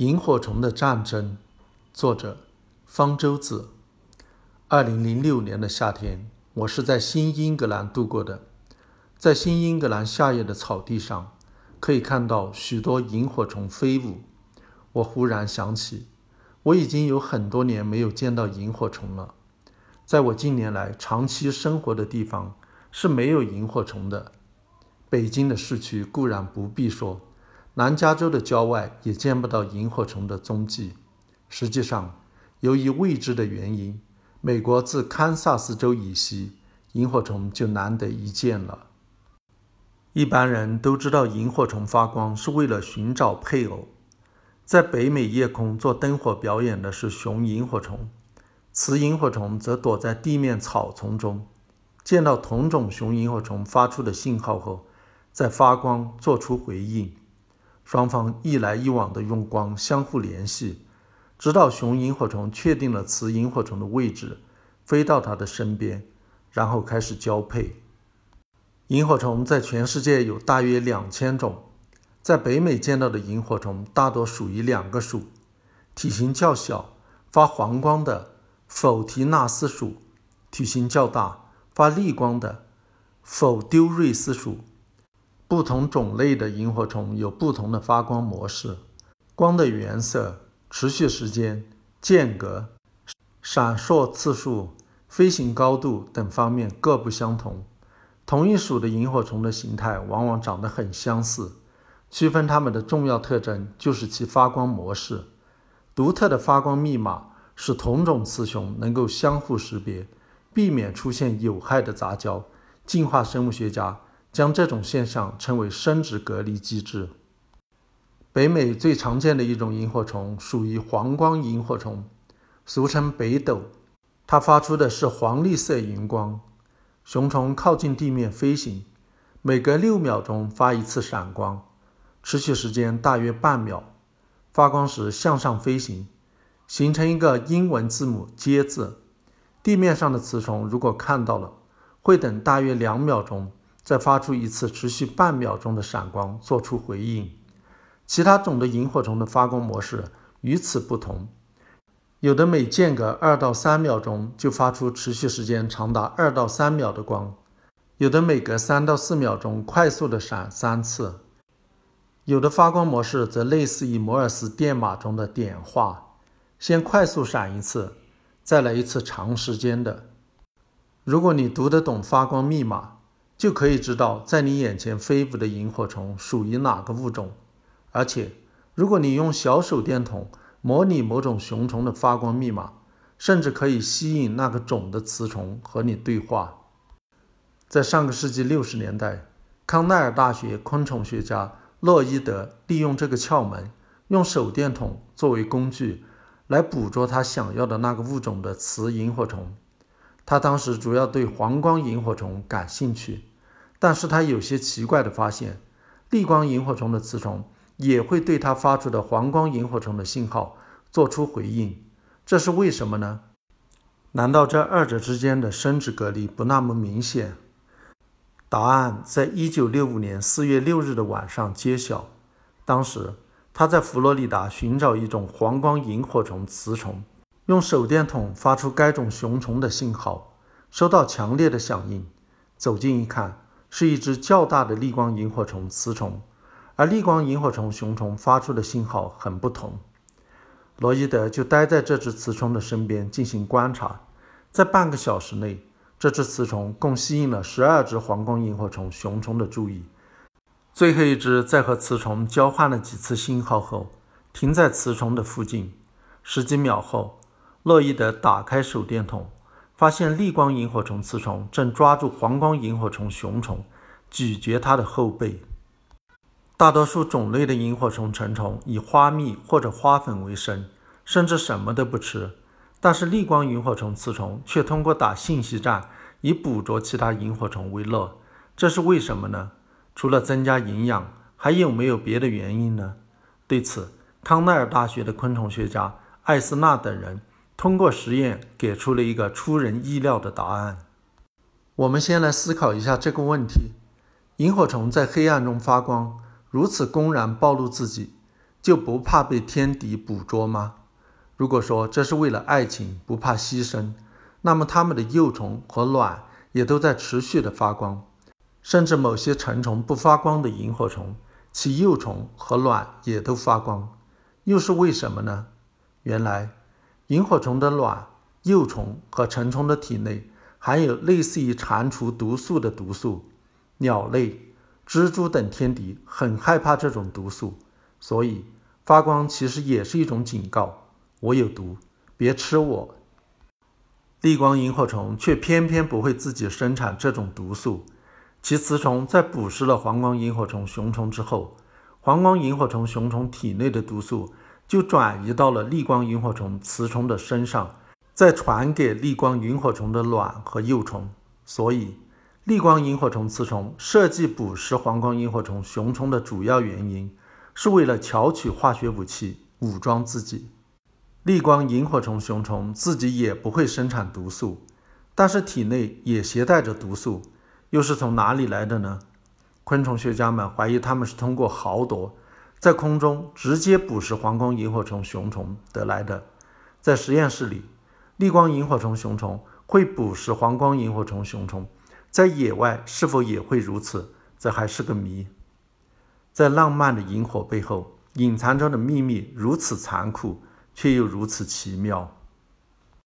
萤火虫的战争，作者方舟子。二零零六年的夏天，我是在新英格兰度过的。在新英格兰夏夜的草地上，可以看到许多萤火虫飞舞。我忽然想起，我已经有很多年没有见到萤火虫了。在我近年来长期生活的地方是没有萤火虫的。北京的市区固然不必说。南加州的郊外也见不到萤火虫的踪迹。实际上，由于未知的原因，美国自堪萨斯州以西，萤火虫就难得一见了。一般人都知道，萤火虫发光是为了寻找配偶。在北美夜空做灯火表演的是雄萤火虫，雌萤火虫则躲在地面草丛中。见到同种雄萤火虫发出的信号后，再发光做出回应。双方一来一往的用光相互联系，直到雄萤火虫确定了雌萤火虫的位置，飞到它的身边，然后开始交配。萤火虫在全世界有大约两千种，在北美见到的萤火虫大多属于两个属：体型较小、发黄光的否提纳斯属，体型较大、发绿光的否丢瑞斯属。不同种类的萤火虫有不同的发光模式，光的颜色、持续时间、间隔、闪烁次数、飞行高度等方面各不相同。同一属的萤火虫的形态往往长得很相似，区分它们的重要特征就是其发光模式。独特的发光密码使同种雌雄能够相互识别，避免出现有害的杂交。进化生物学家。将这种现象称为生殖隔离机制。北美最常见的一种萤火虫属于黄光萤火虫，俗称北斗。它发出的是黄绿色荧光。雄虫靠近地面飞行，每隔六秒钟发一次闪光，持续时间大约半秒。发光时向上飞行，形成一个英文字母“接”字。地面上的雌虫如果看到了，会等大约两秒钟。再发出一次持续半秒钟的闪光，做出回应。其他种的萤火虫的发光模式与此不同，有的每间隔二到三秒钟就发出持续时间长达二到三秒的光，有的每隔三到四秒钟快速的闪三次，有的发光模式则类似于摩尔斯电码中的点画，先快速闪一次，再来一次长时间的。如果你读得懂发光密码。就可以知道在你眼前飞舞的萤火虫属于哪个物种，而且，如果你用小手电筒模拟某种雄虫的发光密码，甚至可以吸引那个种的雌虫和你对话。在上个世纪六十年代，康奈尔大学昆虫学家洛伊德利用这个窍门，用手电筒作为工具，来捕捉他想要的那个物种的雌萤火虫。他当时主要对黄光萤火虫感兴趣。但是他有些奇怪的发现，绿光萤火虫的雌虫也会对他发出的黄光萤火虫的信号做出回应，这是为什么呢？难道这二者之间的生殖隔离不那么明显？答案在一九六五年四月六日的晚上揭晓。当时他在佛罗里达寻找一种黄光萤火虫雌虫，用手电筒发出该种雄虫的信号，收到强烈的响应，走近一看。是一只较大的绿光萤火虫雌虫，而绿光萤火虫雄虫发出的信号很不同。罗伊德就待在这只雌虫的身边进行观察，在半个小时内，这只雌虫共吸引了十二只黄光萤火虫雄虫的注意。最后一只在和雌虫交换了几次信号后，停在雌虫的附近。十几秒后，洛伊德打开手电筒。发现绿光萤火虫雌虫正抓住黄光萤火虫雄虫，咀嚼它的后背。大多数种类的萤火虫成虫以花蜜或者花粉为生，甚至什么都不吃。但是绿光萤火虫雌虫却通过打信息战以捕捉其他萤火虫为乐，这是为什么呢？除了增加营养，还有没有别的原因呢？对此，康奈尔大学的昆虫学家艾斯纳等人。通过实验给出了一个出人意料的答案。我们先来思考一下这个问题：萤火虫在黑暗中发光，如此公然暴露自己，就不怕被天敌捕捉吗？如果说这是为了爱情，不怕牺牲，那么它们的幼虫和卵也都在持续的发光，甚至某些成虫不发光的萤火虫，其幼虫和卵也都发光，又是为什么呢？原来，萤火虫的卵、幼虫和成虫的体内含有类似于蟾蜍毒素的毒素，鸟类、蜘蛛等天敌很害怕这种毒素，所以发光其实也是一种警告。我有毒，别吃我。逆光萤火虫却偏偏不会自己生产这种毒素，其雌虫在捕食了黄光萤火虫雄虫之后，黄光萤火虫雄虫体内的毒素就转移到了逆光萤火虫雌虫的身上，再传给逆光萤火虫的卵和幼虫。所以，逆光萤火虫雌虫设计捕食黄光萤火虫雄虫的主要原因，是为了巧取化学武器，武装自己。逆光萤火虫雄虫自己也不会生产毒素，但是体内也携带着毒素，又是从哪里来的呢？昆虫学家们怀疑它们是通过豪夺，在空中直接捕食黄光萤火虫雄虫得来的。在实验室里，绿光萤火虫雄虫会捕食黄光萤火虫雄虫，在野外是否也会如此，这还是个谜。在浪漫的萤火背后，隐藏着的秘密如此残酷。却又如此奇妙。